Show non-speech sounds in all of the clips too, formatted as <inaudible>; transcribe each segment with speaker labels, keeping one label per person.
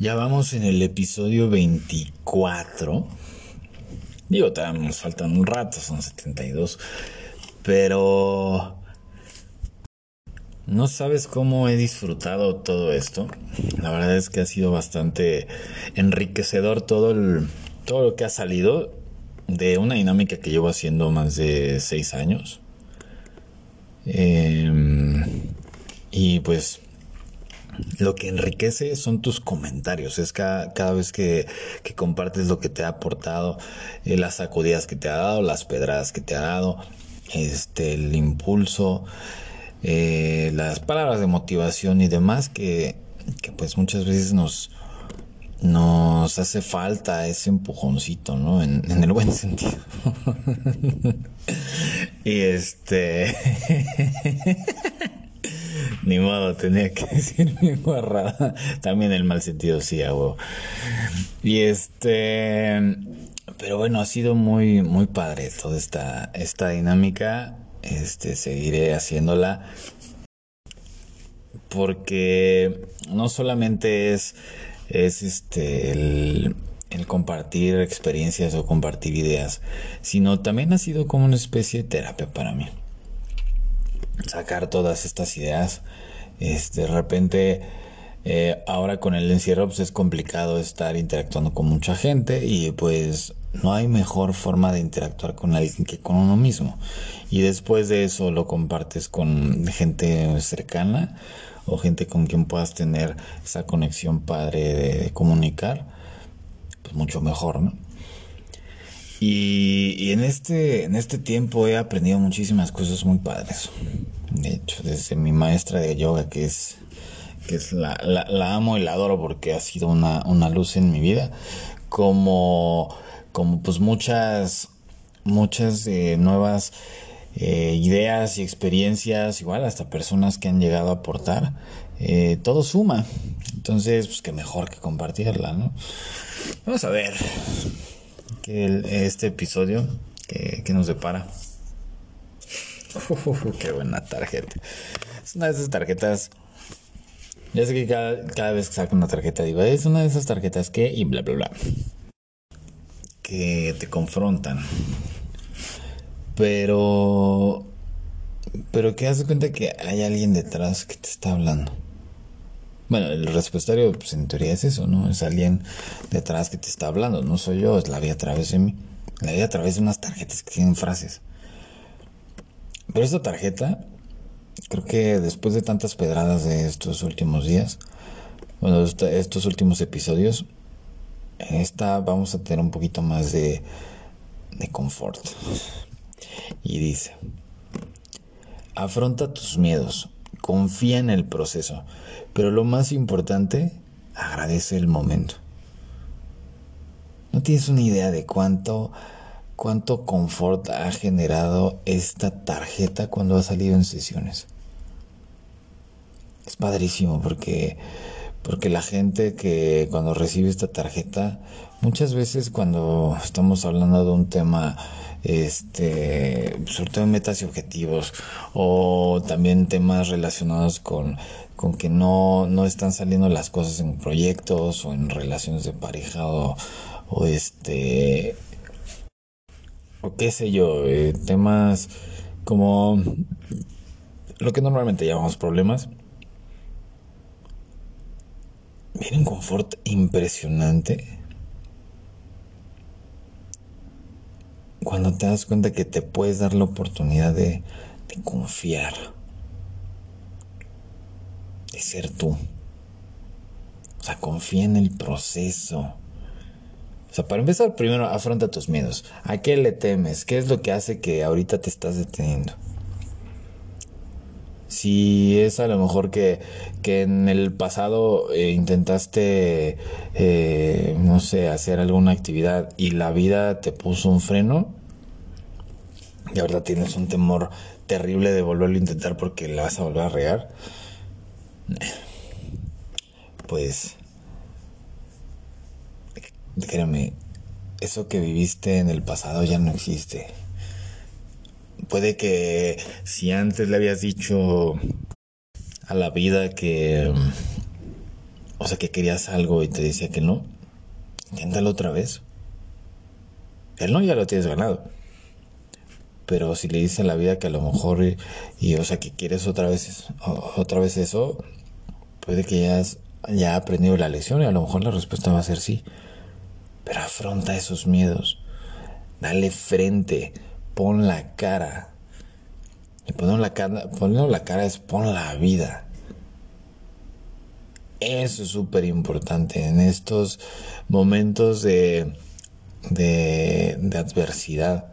Speaker 1: Ya vamos en el episodio 24. Digo, nos faltan un rato, son 72. Pero... No sabes cómo he disfrutado todo esto. La verdad es que ha sido bastante enriquecedor todo el, todo lo que ha salido de una dinámica que llevo haciendo más de seis años. Em, y pues lo que enriquece son tus comentarios, es cada, cada vez que, que, compartes lo que te ha aportado, eh, las sacudidas que te ha dado, las pedradas que te ha dado, este, el impulso, eh, las palabras de motivación y demás que, que pues muchas veces nos, nos hace falta ese empujoncito, ¿no? En, en el buen <laughs> sentido. y este... <laughs> Ni modo, tenía que <laughs> decir mi guarrada. También el mal sentido, sí, hago. Y este. Pero bueno, ha sido muy, muy padre toda esta, esta dinámica. Este, seguiré haciéndola. Porque no solamente es, es este, el, el compartir experiencias o compartir ideas, sino también ha sido como una especie de terapia para mí sacar todas estas ideas. Este, de repente, eh, ahora con el encierro, pues es complicado estar interactuando con mucha gente y pues no hay mejor forma de interactuar con alguien que con uno mismo. Y después de eso lo compartes con gente cercana o gente con quien puedas tener esa conexión padre de, comunicar, pues mucho mejor, ¿no? Y, en, este, en este tiempo he aprendido muchísimas cosas muy padres. De hecho, desde mi maestra de yoga, que es, que es la, la, amo y la adoro porque ha sido una, una luz en mi vida, como, como pues muchas, muchas eh, nuevas eh, ideas y experiencias, igual hasta personas que han llegado a aportar, eh, todo suma. Entonces, pues qué mejor que compartirla, ¿no? Vamos a ver que este episodio que, nos depara. <laughs> qué buena tarjeta. Es una de esas tarjetas. Ya sé que cada, vez que saco una tarjeta digo, es una de esas tarjetas que y bla bla bla. Que te confrontan. Pero. Pero que hace cuenta que hay alguien detrás que te está hablando. Bueno, el respuestario, pues en teoría es eso, ¿no? Es alguien detrás que te está hablando, no soy yo, es la vida a través de mí. La vida a través de unas tarjetas que tienen frases. Pero esta tarjeta, creo que después de tantas pedradas de estos últimos días, bueno, estos últimos episodios, esta vamos a tener un poquito más de, de confort. Y dice, afronta tus miedos, confía en el proceso, pero lo más importante, agradece el momento. No tienes una idea de cuánto cuánto confort ha generado esta tarjeta cuando ha salido en sesiones. Es padrísimo porque porque la gente que cuando recibe esta tarjeta muchas veces cuando estamos hablando de un tema este, sobre todo en metas y objetivos, o también temas relacionados con, con que no, no están saliendo las cosas en proyectos o en relaciones de pareja o, o este, o qué sé yo, eh, temas como lo que normalmente llamamos problemas. Viene un confort impresionante cuando te das cuenta que te puedes dar la oportunidad de, confiar, de ser tú. O sea, confía en el proceso. O sea, para empezar, primero afronta tus miedos. ¿A qué le temes? ¿Qué es lo que hace que ahorita te estás deteniendo? Si es a lo mejor que, en el pasado eh, intentaste, eh, no sé, hacer alguna actividad y la vida te puso un freno, y ahora tienes un temor terrible de volverlo a intentar porque le vas a volver a regar, pues, créeme, eso que viviste en el pasado ya no existe puede que si antes le habías dicho a la vida que o sea, que querías algo y te decía que no, inténtalo otra vez. El no ya lo tienes ganado. Pero si le dices a la vida que a lo mejor, y, o sea, que quieres otra vez, otra vez eso, puede que ya has ya aprendido la lección y a lo mejor la respuesta va a ser sí. Pero afronta esos miedos. Dale frente. Pon la cara. Y poner la cara, poner la cara es pon la vida. Eso es súper importante en estos momentos de, de, de, adversidad.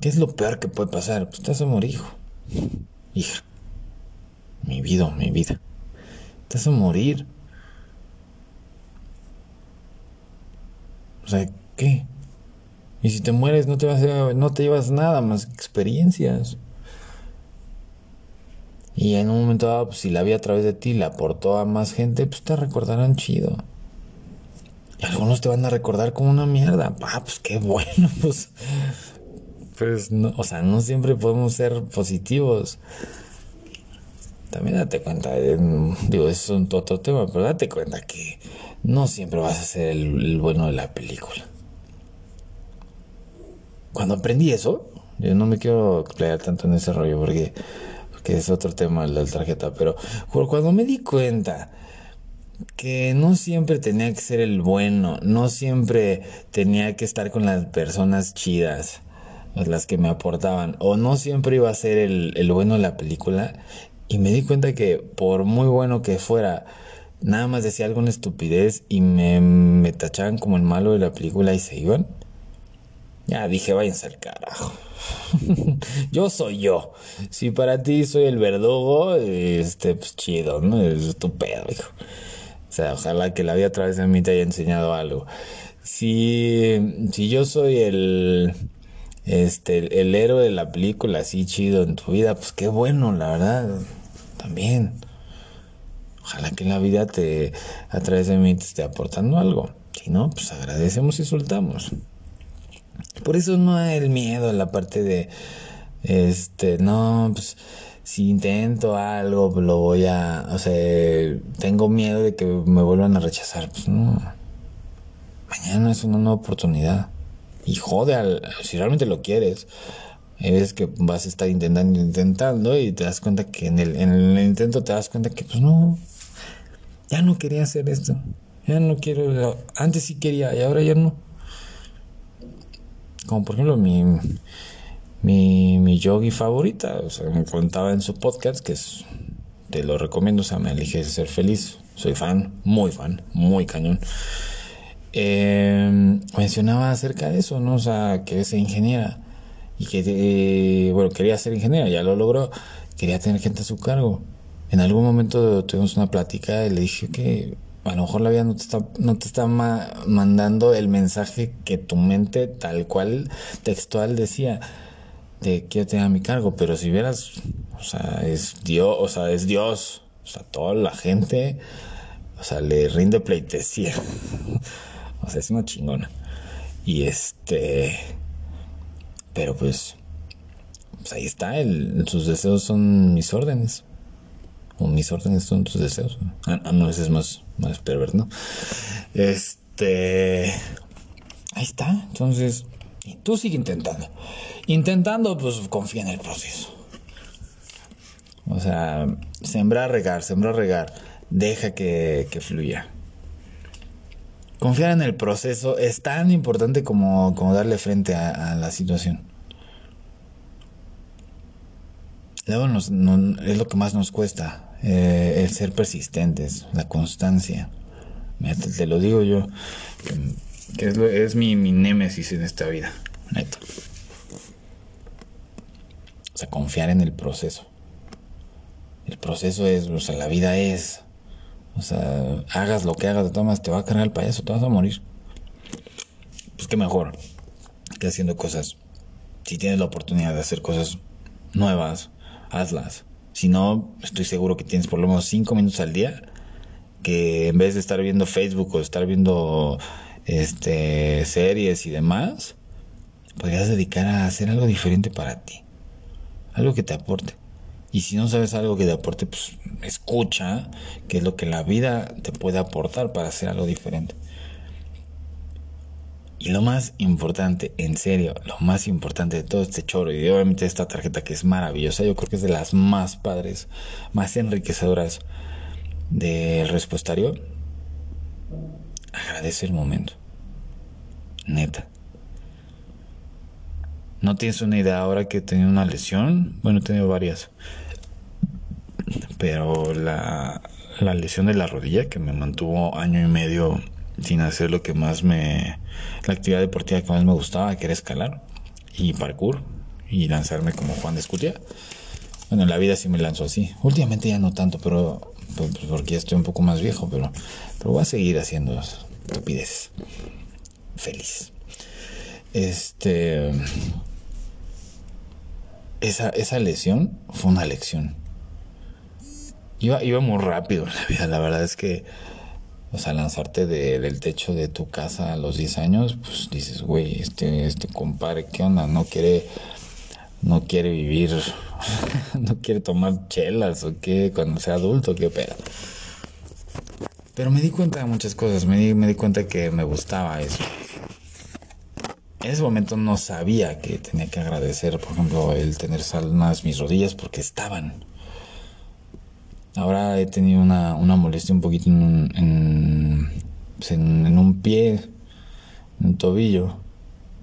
Speaker 1: ¿Qué es lo peor que puede pasar? Pues te vas a morir, hijo. Hija. Mi vida, mi vida. Te vas a morir. O sea, ¿qué? Y si te mueres no te vas a, no te llevas nada más experiencias. Y en un momento dado, pues, si la vida a través de ti la aportó a más gente, pues te recordarán chido. Y algunos te van a recordar como una mierda. Ah, pues qué bueno, <laughs> pues. Pues no, o sea, no siempre podemos ser positivos. También date cuenta, digo, eso es otro tema, pero date cuenta que no siempre vas a ser el bueno de la película. Cuando aprendí eso, yo no me quiero explayar tanto en ese rollo porque que es otro tema la tarjeta, pero cuando me di cuenta que no siempre tenía que ser el bueno, no siempre tenía que estar con las personas chidas, las que me aportaban, o no siempre iba a ser el, el bueno de la película, y me di cuenta que por muy bueno que fuera, nada más decía alguna estupidez y me, me tachaban como el malo de la película y se iban. Ya dije, váyanse al carajo. <laughs> yo soy yo. Si para ti soy el verdugo, este, pues chido, ¿no? Es tu pedo, hijo. O sea, ojalá que la vida a través de mí te haya enseñado algo. Si, si yo soy el, este, el héroe de la película, así chido en tu vida, pues qué bueno, la verdad. También. Ojalá que la vida te, a través de mí te esté aportando algo. Si no, pues agradecemos y soltamos. Por eso no hay el miedo la parte de, este, no, pues si intento algo, lo voy a, o sea, tengo miedo de que me vuelvan a rechazar. Pues no. Mañana es una nueva oportunidad. Y jode al, si realmente lo quieres. Es que vas a estar intentando, intentando y te das cuenta que en el, en el intento te das cuenta que pues no, ya no quería hacer esto. Ya no quiero, antes sí quería y ahora ya no. Como por ejemplo mi, mi, mi yogi favorita, o sea, me contaba en su podcast, que es, te lo recomiendo, o sea, me elige ser feliz. Soy fan, muy fan, muy cañón. Eh, mencionaba acerca de eso, ¿no? O sea, que es ingeniera y que, eh, bueno, quería ser ingeniera, ya lo logró, quería tener gente a su cargo. En algún momento tuvimos una plática y le dije que a lo mejor la vida no te está, no te está mandando el mensaje que tu mente tal cual textual decía de que yo tenga mi cargo, pero si vieras, o sea, es Dios, o sea, es Dios, o sea, toda la gente, o sea, le rinde pleitesía, <laughs> o sea, es una chingona. Y este, pero pues, pues ahí está, el, sus deseos son mis órdenes o mis órdenes son tus deseos. Ah, ah no, ese es más, más perverso, ¿no? Este. Ahí está. Entonces, tú sigue intentando. Intentando, pues confía en el proceso. O sea, sembrar, regar, sembrar, regar. Deja que, que fluya. Confiar en el proceso es tan importante como, como darle frente a la situación. Es lo que más nos cuesta, eh, el ser persistentes, la constancia. te, lo digo yo, que, es, es mi, mi némesis en esta vida, neto. O sea, confiar en el proceso. El proceso es, o sea, la vida es. O sea, hagas lo que hagas de todas te va a cargar el payaso, te vas a morir. Pues qué mejor que haciendo cosas. Si tienes la oportunidad de hacer cosas nuevas, hazlas. Si no, estoy seguro que tienes por lo menos cinco minutos al día que en vez de estar viendo Facebook o estar viendo este series y demás, podrías dedicar a hacer algo diferente para ti. Algo que te aporte. Y si no sabes algo que te aporte, pues escucha qué es lo que la vida te puede aportar para hacer algo diferente. Y lo más importante, en serio, lo más importante de todo este choro y obviamente esta tarjeta que es maravillosa, yo creo que es de las más padres, más enriquecedoras del respuestario, agradece el momento. Neta. No tienes una idea ahora que he tenido una lesión. Bueno, he tenido varias. Pero la, la lesión de la rodilla que me mantuvo año y medio sin hacer lo que más me... La actividad deportiva que más me gustaba, que era escalar y parkour y lanzarme como Juan de Escutia. Bueno, en la vida sí me lanzo así. Últimamente ya no tanto, pero pues, porque ya estoy un poco más viejo, pero, pero voy a seguir haciendo estupideces. Feliz. Este. Esa, esa lesión fue una lección. Iba, iba muy rápido <laughs> la vida, la verdad es que o sea, lanzarte de, del techo de tu casa a los 10 años, pues dices, güey, este, este compadre, ¿qué onda? No quiere, no quiere vivir, <laughs> no quiere tomar chelas o qué, cuando sea adulto, qué pedo. Pero me di cuenta de muchas cosas, me di, me di cuenta que me gustaba eso. En ese momento no sabía que tenía que agradecer, por ejemplo, el tener salmas mis rodillas porque estaban. Ahora he tenido una, una molestia un poquito en, pues, en, un pie, en un tobillo.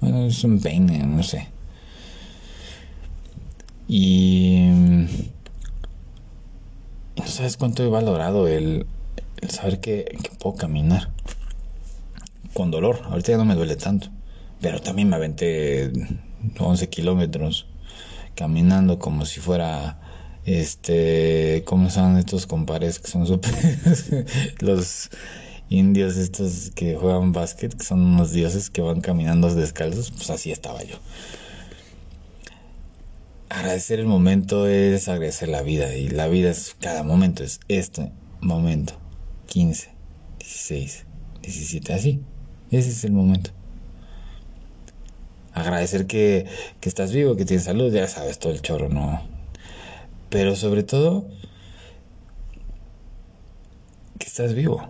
Speaker 1: Bueno, es un peine, no sé. Y no sabes cuánto he valorado el, saber que, puedo caminar con dolor. Ahorita ya no me duele tanto. Pero también me aventé 11 kilómetros caminando como si fuera este, ¿cómo son estos compares que son super <laughs> los indios estos que juegan básquet, que son unos dioses que van caminando descalzos? Pues así estaba yo. Agradecer el momento es agradecer la vida y la vida es cada momento, es este momento. 15, 16, 17, así. Ese es el momento. Agradecer que, que estás vivo, que tienes salud, ya sabes todo el chorro, no, pero sobre todo, que estás vivo.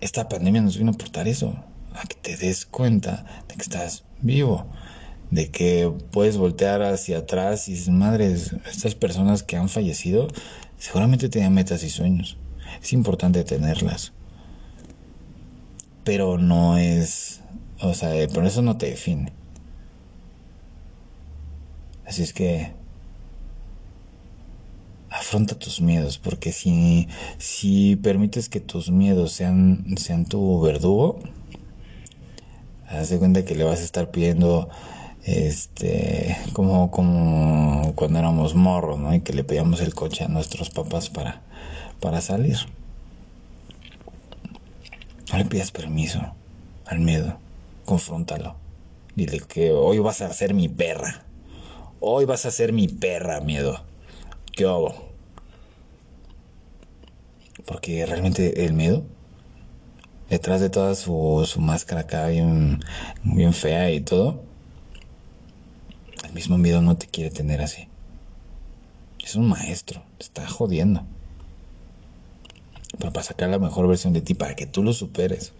Speaker 1: Esta pandemia nos vino a aportar eso, a que te des cuenta de que estás vivo, de que puedes voltear hacia atrás y dices, madres, estas personas que han fallecido seguramente tenían metas y sueños. Es importante tenerlas. Pero no es, o sea, por eso no te define. Así es que afronta tus miedos, porque si, si permites que tus miedos sean, sean tu verdugo, haz de cuenta que le vas a estar pidiendo este como como cuando éramos morros, ¿no? Y que le pedíamos el coche a nuestros papás para para salir. No le pidas permiso al miedo, confróntalo. Dile que hoy vas a ser mi perra. Hoy vas a ser mi perra, miedo. ¿Qué hago? Porque realmente el miedo, detrás de toda su, su máscara acá bien, bien fea y todo, el mismo miedo no te quiere tener así. Es un maestro, te está jodiendo. Pero para sacar la mejor versión de ti, para que tú lo superes.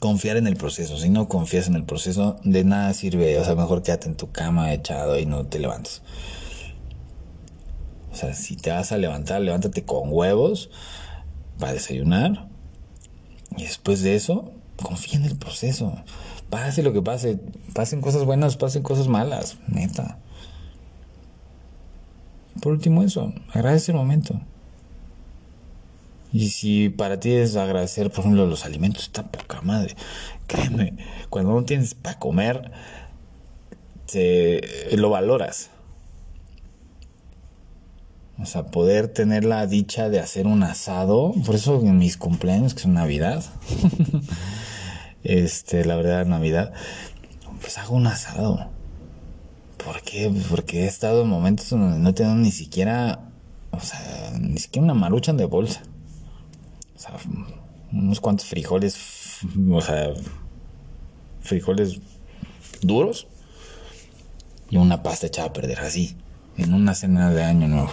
Speaker 1: Confiar en el proceso. Si no confías en el proceso, de nada sirve. O sea, mejor quédate en tu cama echado y no te levantes. O sea, si te vas a levantar, levántate con huevos para desayunar. Y después de eso, confía en el proceso. Pase lo que pase. Pasen cosas buenas, pasen cosas malas. Neta. Por último eso, agradece el momento. Y si para ti es agradecer, por ejemplo, los alimentos, está poca madre. Créeme, cuando no tienes para comer, te, lo valoras. O sea, poder tener la dicha de hacer un asado. Por eso en mis cumpleaños, que son Navidad. <laughs> este, la verdad, Navidad. Pues hago un asado. ¿Por qué? Porque he estado en momentos donde no tengo ni siquiera. O sea, ni siquiera una maruchan de bolsa. O sea, unos cuantos frijoles. O sea, frijoles duros. y una pasta echada a perder así, en una cena de año nuevo.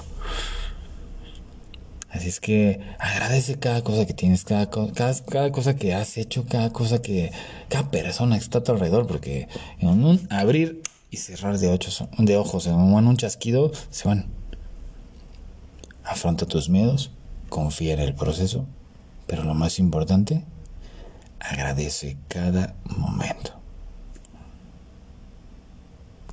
Speaker 1: Así es que agradece cada cosa que tienes, cada, cada, cosa que has hecho, cada cosa que, cada persona que está a tu alrededor, porque en un abrir y cerrar de, ocho, de ojos, en un chasquido, se van. Afronta tus miedos, confía en el proceso, pero lo más importante, agradece cada momento.